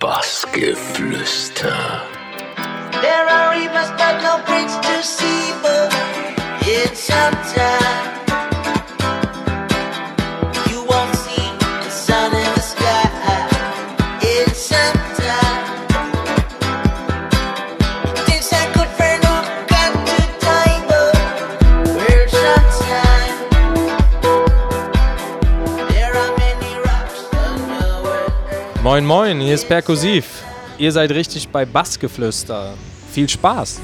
Bassgeflüster. There are rivers that no Moin Moin, hier ist Perkussiv. Ihr seid richtig bei Bassgeflüster. Viel Spaß.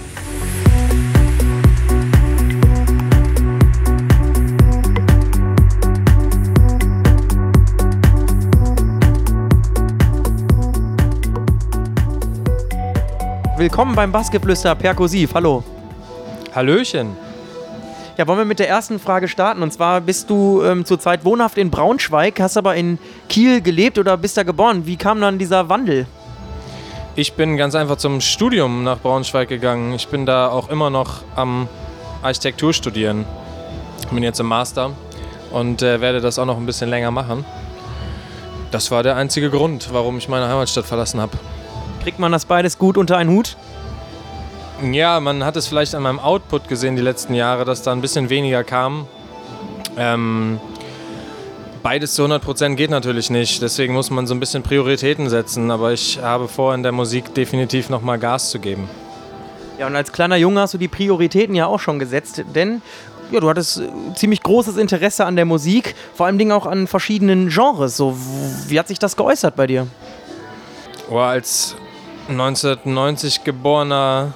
Willkommen beim Bassgeflüster Perkussiv. Hallo. Hallöchen. Ja, wollen wir mit der ersten Frage starten? Und zwar bist du ähm, zurzeit wohnhaft in Braunschweig, hast aber in Kiel gelebt oder bist da geboren. Wie kam dann dieser Wandel? Ich bin ganz einfach zum Studium nach Braunschweig gegangen. Ich bin da auch immer noch am Architektur studieren. Bin jetzt im Master und äh, werde das auch noch ein bisschen länger machen. Das war der einzige Grund, warum ich meine Heimatstadt verlassen habe. Kriegt man das beides gut unter einen Hut? Ja, man hat es vielleicht an meinem Output gesehen die letzten Jahre, dass da ein bisschen weniger kam. Ähm, beides zu 100% geht natürlich nicht, deswegen muss man so ein bisschen Prioritäten setzen. Aber ich habe vor, in der Musik definitiv nochmal Gas zu geben. Ja, und als kleiner Junge hast du die Prioritäten ja auch schon gesetzt, denn ja, du hattest äh, ziemlich großes Interesse an der Musik, vor allem auch an verschiedenen Genres. So, wie hat sich das geäußert bei dir? Oh, als 1990 geborener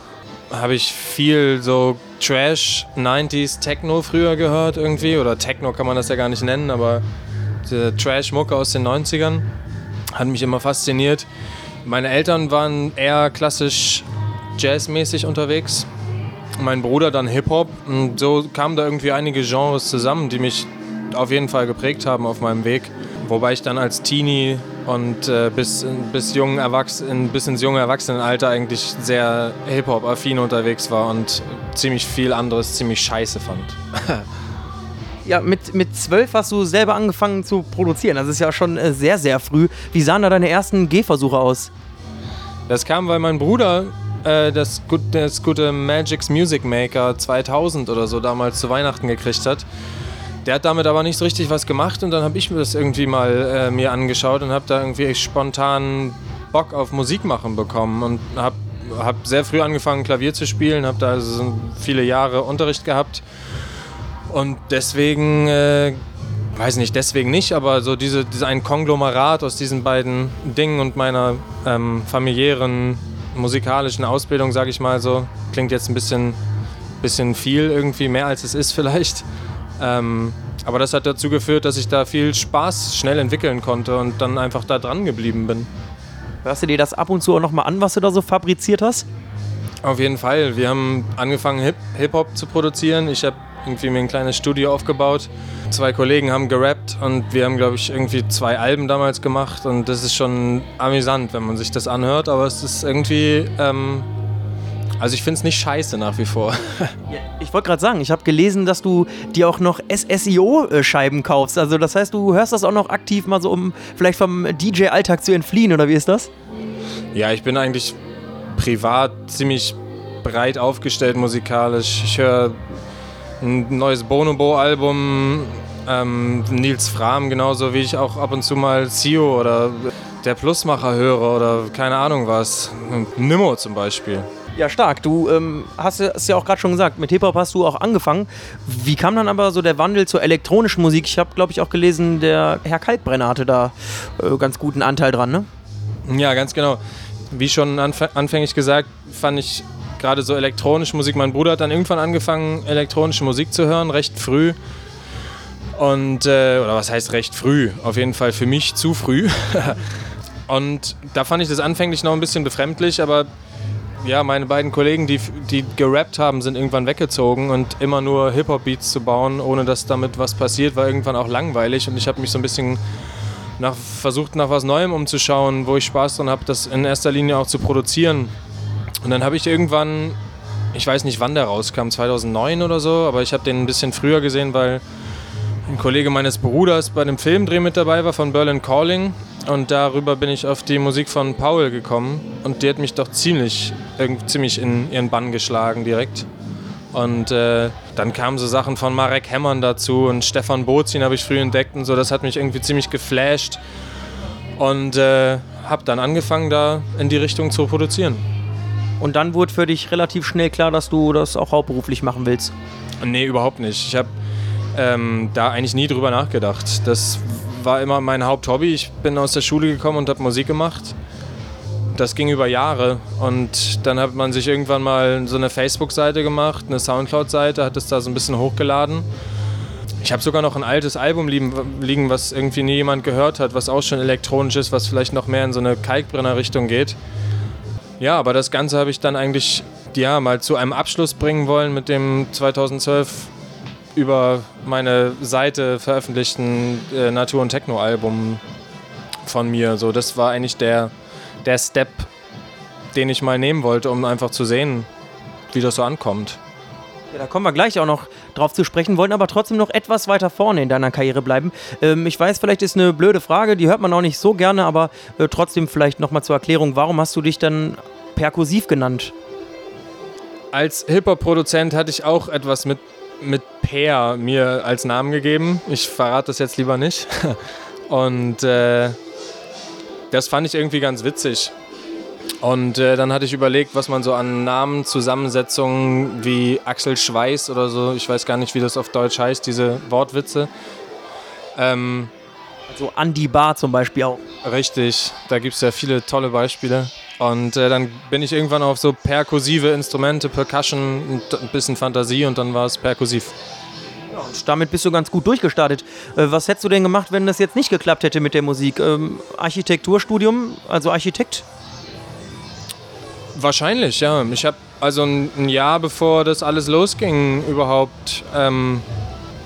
habe ich viel so Trash, 90s, Techno früher gehört irgendwie. Oder Techno kann man das ja gar nicht nennen, aber diese Trash-Mucke aus den 90ern hat mich immer fasziniert. Meine Eltern waren eher klassisch jazzmäßig unterwegs. Mein Bruder dann Hip-Hop. Und so kamen da irgendwie einige Genres zusammen, die mich auf jeden Fall geprägt haben auf meinem Weg. Wobei ich dann als Teenie und äh, bis, bis, jungen Erwachsenen, bis ins junge Erwachsenenalter eigentlich sehr Hip-Hop-affin unterwegs war und ziemlich viel anderes ziemlich scheiße fand. Ja, mit, mit zwölf hast du selber angefangen zu produzieren. Das ist ja schon äh, sehr, sehr früh. Wie sahen da deine ersten Gehversuche aus? Das kam, weil mein Bruder äh, das, das gute Magic's Music Maker 2000 oder so damals zu Weihnachten gekriegt hat. Der hat damit aber nicht so richtig was gemacht und dann habe ich mir das irgendwie mal äh, mir angeschaut und habe da irgendwie spontan Bock auf Musik machen bekommen und habe hab sehr früh angefangen Klavier zu spielen, habe da also so viele Jahre Unterricht gehabt und deswegen, äh, weiß nicht, deswegen nicht, aber so diese, diese ein Konglomerat aus diesen beiden Dingen und meiner ähm, familiären musikalischen Ausbildung, sage ich mal so, klingt jetzt ein bisschen, bisschen viel irgendwie, mehr als es ist vielleicht. Ähm, aber das hat dazu geführt, dass ich da viel Spaß schnell entwickeln konnte und dann einfach da dran geblieben bin. Hörst du dir das ab und zu auch nochmal an, was du da so fabriziert hast? Auf jeden Fall. Wir haben angefangen, Hip- Hip-Hop zu produzieren. Ich habe irgendwie mir ein kleines Studio aufgebaut. Zwei Kollegen haben gerappt und wir haben, glaube ich, irgendwie zwei Alben damals gemacht. Und das ist schon amüsant, wenn man sich das anhört. Aber es ist irgendwie. Ähm, also, ich finde es nicht scheiße nach wie vor. Ja, ich wollte gerade sagen, ich habe gelesen, dass du dir auch noch SSIO-Scheiben kaufst. Also das heißt, du hörst das auch noch aktiv mal so, um vielleicht vom DJ-Alltag zu entfliehen, oder wie ist das? ja, ich bin eigentlich privat ziemlich breit aufgestellt musikalisch. Ich höre ein neues Bonobo-Album, ähm, Nils Fram genauso wie ich auch ab und zu mal Sio oder der Plusmacher höre oder keine Ahnung was. Nimmo zum Beispiel. Ja, stark. Du ähm, hast es ja auch gerade schon gesagt, mit Hip-Hop hast du auch angefangen. Wie kam dann aber so der Wandel zur elektronischen Musik? Ich habe, glaube ich, auch gelesen, der Herr Kalkbrenner hatte da äh, ganz guten Anteil dran, ne? Ja, ganz genau. Wie schon anf anfänglich gesagt, fand ich gerade so elektronische Musik. Mein Bruder hat dann irgendwann angefangen, elektronische Musik zu hören, recht früh. Und, äh, oder was heißt recht früh? Auf jeden Fall für mich zu früh. Und da fand ich das anfänglich noch ein bisschen befremdlich, aber ja, meine beiden Kollegen, die, die gerappt haben, sind irgendwann weggezogen und immer nur Hip-Hop-Beats zu bauen, ohne dass damit was passiert, war irgendwann auch langweilig. Und ich habe mich so ein bisschen nach, versucht, nach was Neuem umzuschauen, wo ich Spaß dran habe, das in erster Linie auch zu produzieren. Und dann habe ich irgendwann, ich weiß nicht, wann der rauskam, 2009 oder so, aber ich habe den ein bisschen früher gesehen, weil ein Kollege meines Bruders bei dem Filmdreh mit dabei war von Berlin Calling. Und darüber bin ich auf die Musik von Paul gekommen. Und die hat mich doch ziemlich, ziemlich in ihren Bann geschlagen direkt. Und äh, dann kamen so Sachen von Marek Hemmern dazu und Stefan Bozin habe ich früh entdeckt und so. Das hat mich irgendwie ziemlich geflasht. Und äh, habe dann angefangen, da in die Richtung zu produzieren. Und dann wurde für dich relativ schnell klar, dass du das auch hauptberuflich machen willst? Nee, überhaupt nicht. Ich habe ähm, da eigentlich nie drüber nachgedacht. Das war immer mein Haupthobby. Ich bin aus der Schule gekommen und habe Musik gemacht. Das ging über Jahre und dann hat man sich irgendwann mal so eine Facebook-Seite gemacht, eine Soundcloud-Seite, hat es da so ein bisschen hochgeladen. Ich habe sogar noch ein altes Album liegen, was irgendwie nie jemand gehört hat, was auch schon elektronisch ist, was vielleicht noch mehr in so eine Kalkbrenner-Richtung geht. Ja, aber das Ganze habe ich dann eigentlich ja, mal zu einem Abschluss bringen wollen mit dem 2012 über meine Seite veröffentlichten äh, Natur- und Techno-Album von mir. So, das war eigentlich der, der Step, den ich mal nehmen wollte, um einfach zu sehen, wie das so ankommt. Ja, da kommen wir gleich auch noch drauf zu sprechen, wollen aber trotzdem noch etwas weiter vorne in deiner Karriere bleiben. Ähm, ich weiß, vielleicht ist eine blöde Frage, die hört man auch nicht so gerne, aber äh, trotzdem vielleicht nochmal zur Erklärung, warum hast du dich dann perkussiv genannt? Als Hip-Hop-Produzent hatte ich auch etwas mit mit Peer mir als Namen gegeben. Ich verrate das jetzt lieber nicht. Und äh, das fand ich irgendwie ganz witzig. Und äh, dann hatte ich überlegt, was man so an Namenzusammensetzungen wie Axel Schweiß oder so, ich weiß gar nicht, wie das auf Deutsch heißt, diese Wortwitze. Ähm, also Andy Bar zum Beispiel auch. Richtig, da gibt es ja viele tolle Beispiele. Und äh, dann bin ich irgendwann auf so perkussive Instrumente, Percussion, ein bisschen Fantasie und dann war es perkussiv. Ja, und damit bist du ganz gut durchgestartet. Äh, was hättest du denn gemacht, wenn das jetzt nicht geklappt hätte mit der Musik? Ähm, Architekturstudium, also Architekt? Wahrscheinlich, ja. Ich habe also ein, ein, Jahr bevor das alles losging überhaupt, ähm,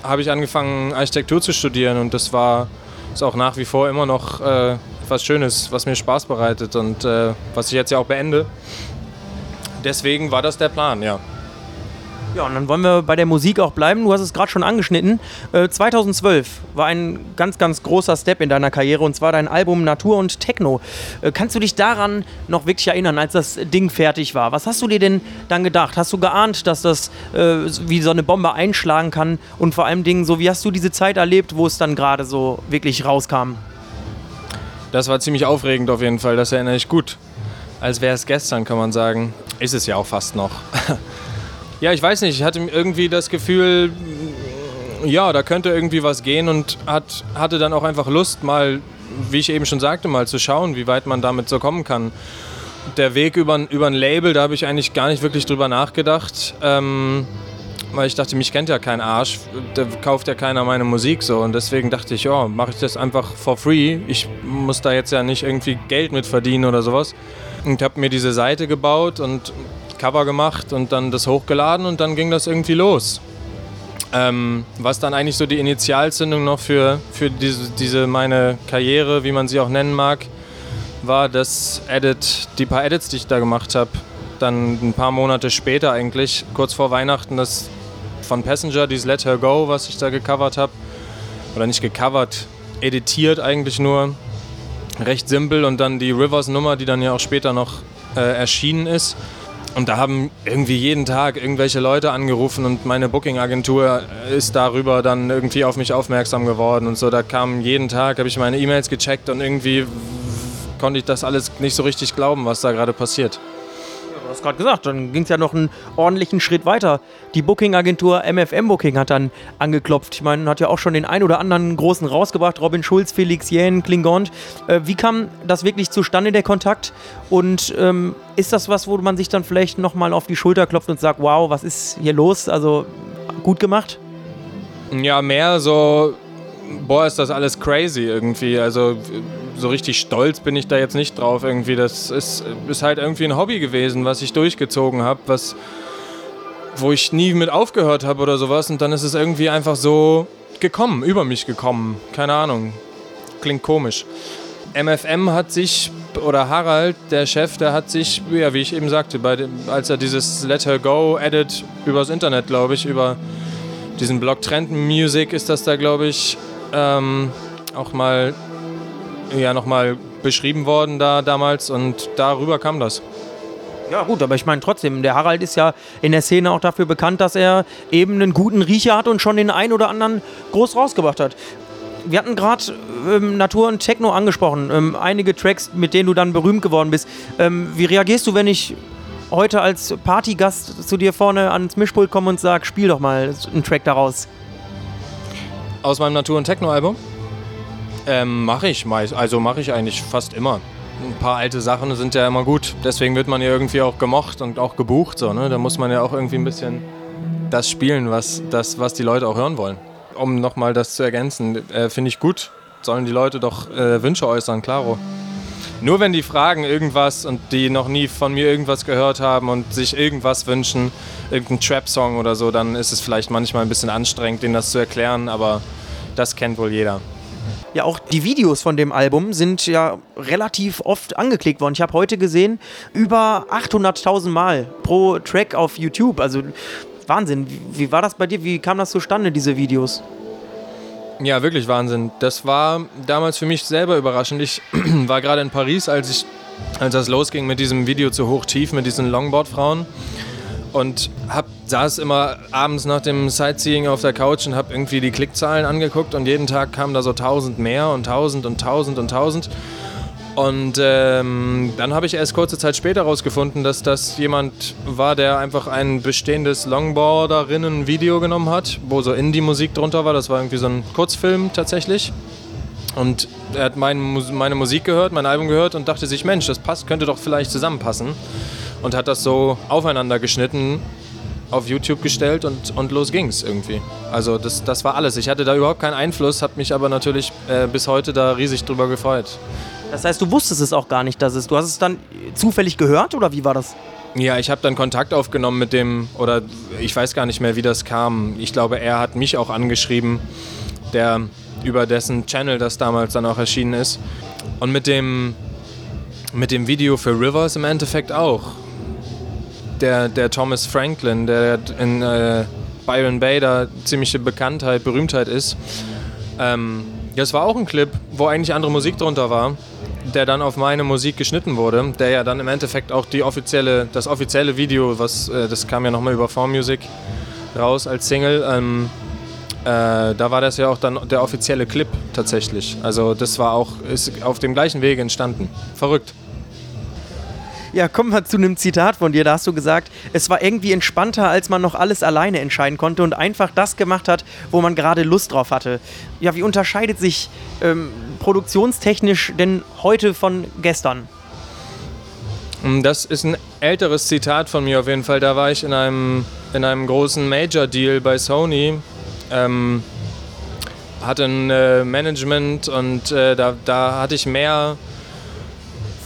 habe ich angefangen Architektur zu studieren und das war ist auch nach wie vor immer noch äh, was Schönes, was mir Spaß bereitet und äh, was ich jetzt ja auch beende. Deswegen war das der Plan, ja. Ja, und dann wollen wir bei der Musik auch bleiben. Du hast es gerade schon angeschnitten. Äh, 2012 war ein ganz, ganz großer Step in deiner Karriere und zwar dein Album Natur und Techno. Äh, kannst du dich daran noch wirklich erinnern, als das Ding fertig war? Was hast du dir denn dann gedacht? Hast du geahnt, dass das äh, wie so eine Bombe einschlagen kann? Und vor allem Dingen, so wie hast du diese Zeit erlebt, wo es dann gerade so wirklich rauskam? Das war ziemlich aufregend auf jeden Fall. Das erinnere ich gut. Als wäre es gestern, kann man sagen. Ist es ja auch fast noch. Ja, ich weiß nicht. Ich hatte irgendwie das Gefühl, ja, da könnte irgendwie was gehen und hat, hatte dann auch einfach Lust, mal, wie ich eben schon sagte, mal zu schauen, wie weit man damit so kommen kann. Der Weg über, über ein Label, da habe ich eigentlich gar nicht wirklich drüber nachgedacht. Ähm, weil ich dachte, mich kennt ja kein Arsch, da kauft ja keiner meine Musik so. Und deswegen dachte ich, ja, mache ich das einfach for free. Ich muss da jetzt ja nicht irgendwie Geld mit verdienen oder sowas. Und habe mir diese Seite gebaut und Cover gemacht und dann das hochgeladen und dann ging das irgendwie los. Ähm, was dann eigentlich so die Initialzündung noch für, für diese, diese meine Karriere, wie man sie auch nennen mag, war das Edit, die paar Edits, die ich da gemacht habe. Dann ein paar Monate später eigentlich, kurz vor Weihnachten, das von Passenger, dieses Let Her Go, was ich da gecovert habe. Oder nicht gecovert, editiert eigentlich nur. Recht simpel und dann die Rivers Nummer, die dann ja auch später noch äh, erschienen ist. Und da haben irgendwie jeden Tag irgendwelche Leute angerufen und meine Booking-Agentur ist darüber dann irgendwie auf mich aufmerksam geworden und so. Da kam jeden Tag, habe ich meine E-Mails gecheckt und irgendwie konnte ich das alles nicht so richtig glauben, was da gerade passiert hast gerade gesagt, dann ging es ja noch einen ordentlichen Schritt weiter. Die Booking-Agentur MFM Booking hat dann angeklopft. Ich meine, hat ja auch schon den ein oder anderen großen rausgebracht. Robin Schulz, Felix Jähn, Klingont. Äh, wie kam das wirklich zustande, der Kontakt? Und ähm, ist das was, wo man sich dann vielleicht nochmal auf die Schulter klopft und sagt, wow, was ist hier los? Also gut gemacht? Ja, mehr so, boah, ist das alles crazy irgendwie. Also so richtig stolz bin ich da jetzt nicht drauf irgendwie. Das ist, ist halt irgendwie ein Hobby gewesen, was ich durchgezogen habe, was wo ich nie mit aufgehört habe oder sowas und dann ist es irgendwie einfach so gekommen, über mich gekommen. Keine Ahnung. Klingt komisch. MFM hat sich, oder Harald, der Chef, der hat sich, ja, wie ich eben sagte, dem, als er dieses Let Her Go Edit übers Internet, glaube ich, über diesen Blog Trend Music ist das da, glaube ich, ähm, auch mal ja nochmal beschrieben worden da damals und darüber kam das. Ja, gut, aber ich meine trotzdem, der Harald ist ja in der Szene auch dafür bekannt, dass er eben einen guten Riecher hat und schon den einen oder anderen groß rausgebracht hat. Wir hatten gerade ähm, Natur und Techno angesprochen, ähm, einige Tracks, mit denen du dann berühmt geworden bist. Ähm, wie reagierst du, wenn ich heute als Partygast zu dir vorne ans Mischpult komme und sage, spiel doch mal einen Track daraus? Aus meinem Natur- und Techno-Album? Ähm, mache ich meist, also mache ich eigentlich fast immer ein paar alte Sachen sind ja immer gut. Deswegen wird man ja irgendwie auch gemocht und auch gebucht. So, ne? Da muss man ja auch irgendwie ein bisschen das spielen, was, das, was die Leute auch hören wollen. Um nochmal das zu ergänzen, äh, finde ich gut. Sollen die Leute doch äh, Wünsche äußern, klaro. Nur wenn die fragen irgendwas und die noch nie von mir irgendwas gehört haben und sich irgendwas wünschen, irgendeinen Trap-Song oder so, dann ist es vielleicht manchmal ein bisschen anstrengend, denen das zu erklären, aber das kennt wohl jeder. Ja, auch die Videos von dem Album sind ja relativ oft angeklickt worden. Ich habe heute gesehen, über 800.000 Mal pro Track auf YouTube. Also Wahnsinn. Wie, wie war das bei dir? Wie kam das zustande, diese Videos? Ja, wirklich Wahnsinn. Das war damals für mich selber überraschend. Ich war gerade in Paris, als ich als das losging mit diesem Video zu Hochtief mit diesen Longboard-Frauen und hab, saß immer abends nach dem Sightseeing auf der Couch und habe irgendwie die Klickzahlen angeguckt und jeden Tag kamen da so tausend mehr und tausend und tausend und tausend. Und ähm, dann habe ich erst kurze Zeit später herausgefunden, dass das jemand war, der einfach ein bestehendes Longboarderinnen-Video genommen hat, wo so Indie-Musik drunter war. Das war irgendwie so ein Kurzfilm tatsächlich. Und er hat mein, meine Musik gehört, mein Album gehört und dachte sich, Mensch, das passt, könnte doch vielleicht zusammenpassen und hat das so aufeinander geschnitten, auf YouTube gestellt und, und los ging's irgendwie. Also das, das war alles. Ich hatte da überhaupt keinen Einfluss, habe mich aber natürlich äh, bis heute da riesig drüber gefreut. Das heißt, du wusstest es auch gar nicht, dass es. Du hast es dann zufällig gehört oder wie war das? Ja, ich habe dann Kontakt aufgenommen mit dem, oder ich weiß gar nicht mehr, wie das kam. Ich glaube, er hat mich auch angeschrieben, der über dessen Channel das damals dann auch erschienen ist. Und mit dem, mit dem Video für Rivers im Endeffekt auch der, der Thomas Franklin, der in äh, Byron Bay da ziemliche Bekanntheit, Berühmtheit ist. Ähm, das war auch ein Clip, wo eigentlich andere Musik drunter war, der dann auf meine Musik geschnitten wurde, der ja dann im Endeffekt auch die offizielle, das offizielle Video, was äh, das kam ja nochmal über Form Music raus als Single. Ähm, äh, da war das ja auch dann der offizielle Clip tatsächlich. Also das war auch ist auf dem gleichen Wege entstanden. Verrückt. Ja, kommen wir zu einem Zitat von dir. Da hast du gesagt, es war irgendwie entspannter, als man noch alles alleine entscheiden konnte und einfach das gemacht hat, wo man gerade Lust drauf hatte. Ja, wie unterscheidet sich ähm, produktionstechnisch denn heute von gestern? Mm, das ist ein älteres Zitat von mir auf jeden Fall. Da war ich in einem, in einem großen Major-Deal bei Sony. Ähm, hatte ein äh, Management und äh, da, da hatte ich mehr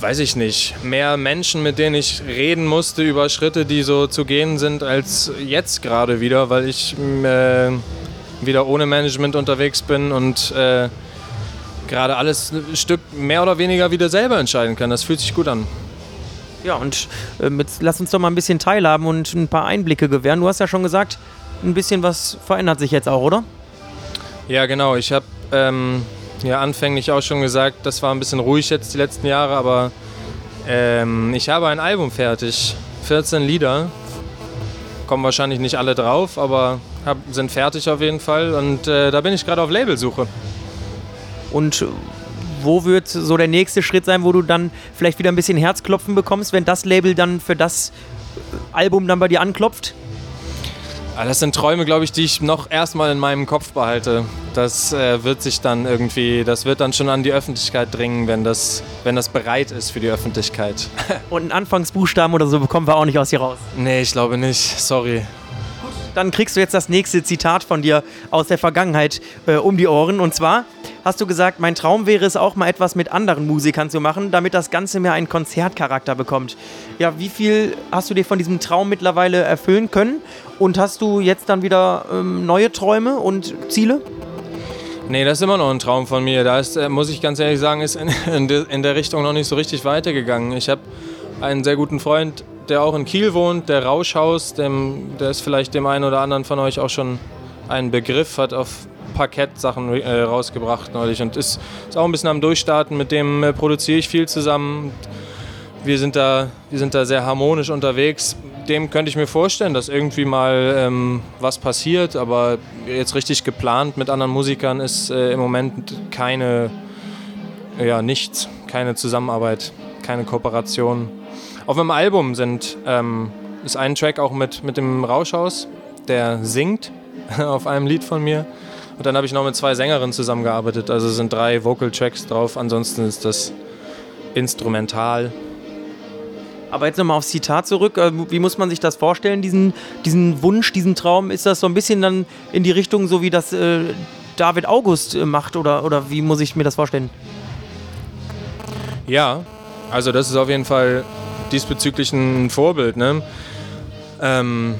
weiß ich nicht, mehr Menschen, mit denen ich reden musste über Schritte, die so zu gehen sind, als jetzt gerade wieder, weil ich äh, wieder ohne Management unterwegs bin und äh, gerade alles ein Stück mehr oder weniger wieder selber entscheiden kann. Das fühlt sich gut an. Ja, und äh, jetzt lass uns doch mal ein bisschen teilhaben und ein paar Einblicke gewähren. Du hast ja schon gesagt, ein bisschen was verändert sich jetzt auch, oder? Ja, genau. Ich habe ähm, ja anfänglich auch schon gesagt, das war ein bisschen ruhig jetzt die letzten Jahre, aber ähm, ich habe ein Album fertig. 14 Lieder. Kommen wahrscheinlich nicht alle drauf, aber hab, sind fertig auf jeden Fall. Und äh, da bin ich gerade auf Labelsuche. Und wo wird so der nächste Schritt sein, wo du dann vielleicht wieder ein bisschen Herzklopfen bekommst, wenn das Label dann für das Album dann bei dir anklopft? Ah, das sind Träume, glaube ich, die ich noch erstmal in meinem Kopf behalte. Das äh, wird sich dann irgendwie, das wird dann schon an die Öffentlichkeit dringen, wenn das, wenn das bereit ist für die Öffentlichkeit. Und einen Anfangsbuchstaben oder so bekommen wir auch nicht aus hier raus. Nee, ich glaube nicht. Sorry. Dann kriegst du jetzt das nächste Zitat von dir aus der Vergangenheit äh, um die Ohren. Und zwar hast du gesagt, mein Traum wäre es auch mal etwas mit anderen Musikern zu machen, damit das Ganze mehr einen Konzertcharakter bekommt. Ja, wie viel hast du dir von diesem Traum mittlerweile erfüllen können? Und hast du jetzt dann wieder ähm, neue Träume und Ziele? Nee, das ist immer noch ein Traum von mir. Da ist, äh, muss ich ganz ehrlich sagen, ist in, in, de, in der Richtung noch nicht so richtig weitergegangen. Ich habe einen sehr guten Freund, der auch in Kiel wohnt, der Rauschhaus, dem, der ist vielleicht dem einen oder anderen von euch auch schon ein Begriff hat auf Parkett Sachen äh, rausgebracht neulich und ist, ist auch ein bisschen am Durchstarten. Mit dem äh, produziere ich viel zusammen. Wir sind, da, wir sind da sehr harmonisch unterwegs. Dem könnte ich mir vorstellen, dass irgendwie mal ähm, was passiert, aber jetzt richtig geplant mit anderen Musikern ist äh, im Moment keine, ja, nichts, keine Zusammenarbeit, keine Kooperation. Auf meinem Album sind, ähm, ist ein Track auch mit, mit dem Rauschhaus, der singt auf einem Lied von mir. Und dann habe ich noch mit zwei Sängerinnen zusammengearbeitet. Also sind drei Vocal Tracks drauf. Ansonsten ist das instrumental. Aber jetzt nochmal aufs Zitat zurück. Äh, Wie muss man sich das vorstellen, diesen, diesen Wunsch, diesen Traum? Ist das so ein bisschen dann in die Richtung, so wie das äh, David August äh, macht? Oder, oder wie muss ich mir das vorstellen? Ja, also das ist auf jeden Fall diesbezüglich ein Vorbild. Ne? Ähm,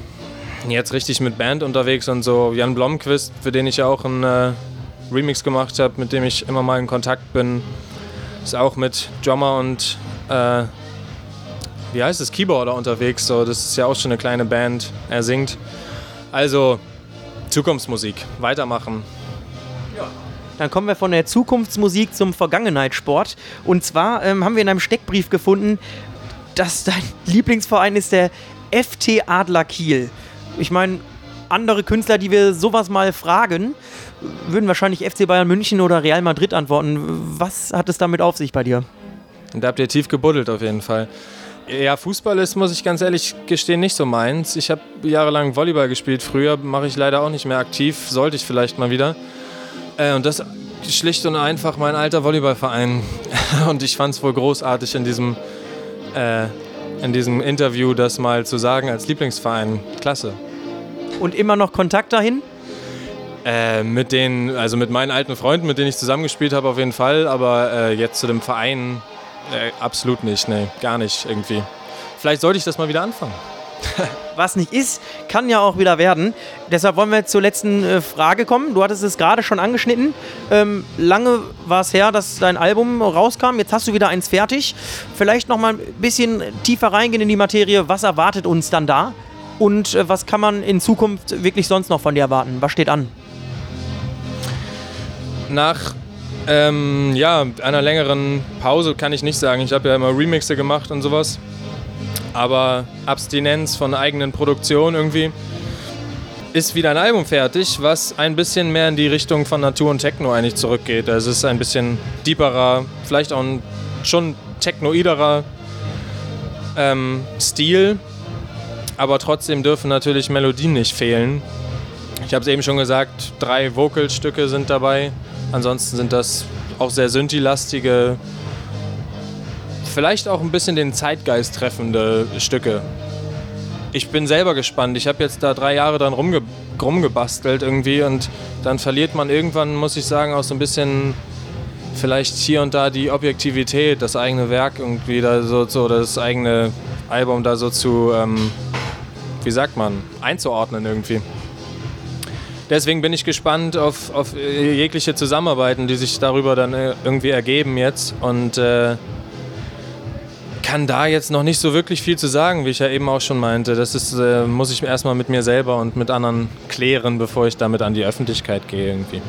jetzt richtig mit Band unterwegs und so. Jan Blomqvist, für den ich ja auch einen äh, Remix gemacht habe, mit dem ich immer mal in Kontakt bin, ist auch mit Drummer und äh, wie heißt es, Keyboarder unterwegs. So, das ist ja auch schon eine kleine Band. Er singt. Also Zukunftsmusik, weitermachen. Dann kommen wir von der Zukunftsmusik zum Vergangenheitssport. Und zwar ähm, haben wir in einem Steckbrief gefunden, dass dein Lieblingsverein ist der FT Adler Kiel. Ich meine, andere Künstler, die wir sowas mal fragen, würden wahrscheinlich FC Bayern München oder Real Madrid antworten. Was hat es damit auf sich bei dir? Da habt ihr tief gebuddelt auf jeden Fall. Ja, Fußball ist, muss ich ganz ehrlich gestehen, nicht so meins. Ich habe jahrelang Volleyball gespielt früher, mache ich leider auch nicht mehr aktiv, sollte ich vielleicht mal wieder. Äh, und das schlicht und einfach mein alter Volleyballverein. Und ich fand es wohl großartig in diesem, äh, in diesem Interview das mal zu sagen als Lieblingsverein. Klasse. Und immer noch Kontakt dahin? Äh, mit den, also mit meinen alten Freunden, mit denen ich zusammengespielt habe, auf jeden Fall, aber äh, jetzt zu dem Verein äh, absolut nicht, nee, gar nicht irgendwie. Vielleicht sollte ich das mal wieder anfangen. Was nicht ist, kann ja auch wieder werden. Deshalb wollen wir zur letzten äh, Frage kommen. Du hattest es gerade schon angeschnitten. Ähm, lange war es her, dass dein Album rauskam. Jetzt hast du wieder eins fertig. Vielleicht noch mal ein bisschen tiefer reingehen in die Materie. Was erwartet uns dann da? Und äh, was kann man in Zukunft wirklich sonst noch von dir erwarten? Was steht an? Nach ähm, ja, einer längeren Pause kann ich nicht sagen. Ich habe ja immer Remixe gemacht und sowas. Aber Abstinenz von eigenen Produktionen irgendwie ist wieder ein Album fertig, was ein bisschen mehr in die Richtung von Natur und Techno eigentlich zurückgeht. Also es ist ein bisschen deeperer, vielleicht auch ein schon technoiderer ähm, Stil, aber trotzdem dürfen natürlich Melodien nicht fehlen. Ich habe es eben schon gesagt, drei Vocalstücke sind dabei. Ansonsten sind das auch sehr Synthi-lastige, vielleicht auch ein bisschen den Zeitgeist treffende Stücke. Ich bin selber gespannt. Ich habe jetzt da drei Jahre dran rumge rumgebastelt irgendwie und dann verliert man irgendwann, muss ich sagen, auch so ein bisschen vielleicht hier und da die Objektivität, das eigene Werk irgendwie da so, so das eigene Album da so zu, ähm, wie sagt man, einzuordnen irgendwie. Deswegen bin ich gespannt auf, auf jegliche Zusammenarbeiten, die sich darüber dann äh, irgendwie ergeben jetzt und äh, kann da jetzt noch nicht so wirklich viel zu sagen, wie ich ja eben auch schon meinte. Das ist, äh, muss ich erstmal mit mir selber und mit anderen klären, bevor ich damit an die Öffentlichkeit gehe irgendwie.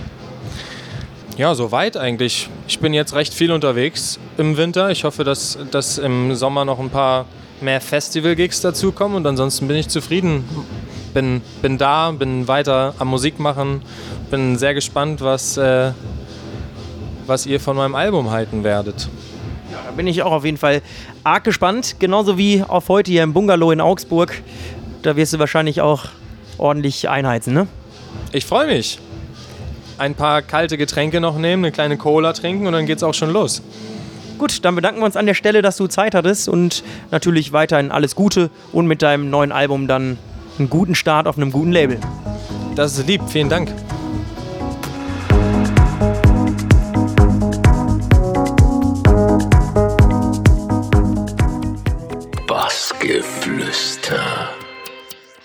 Ja, soweit eigentlich. Ich bin jetzt recht viel unterwegs im Winter. Ich hoffe, dass, dass im Sommer noch ein paar mehr Festival-Gigs dazukommen und ansonsten bin ich zufrieden. Bin, bin da, bin weiter am Musik machen, bin sehr gespannt, was, äh, was ihr von meinem Album halten werdet. Da bin ich auch auf jeden Fall arg gespannt. Genauso wie auf heute hier im Bungalow in Augsburg. Da wirst du wahrscheinlich auch ordentlich einheizen, ne? Ich freue mich. Ein paar kalte Getränke noch nehmen, eine kleine Cola trinken und dann geht's auch schon los. Gut, dann bedanken wir uns an der Stelle, dass du Zeit hattest und natürlich weiterhin alles Gute und mit deinem neuen Album dann einen guten Start auf einem guten Label. Das ist lieb, vielen Dank.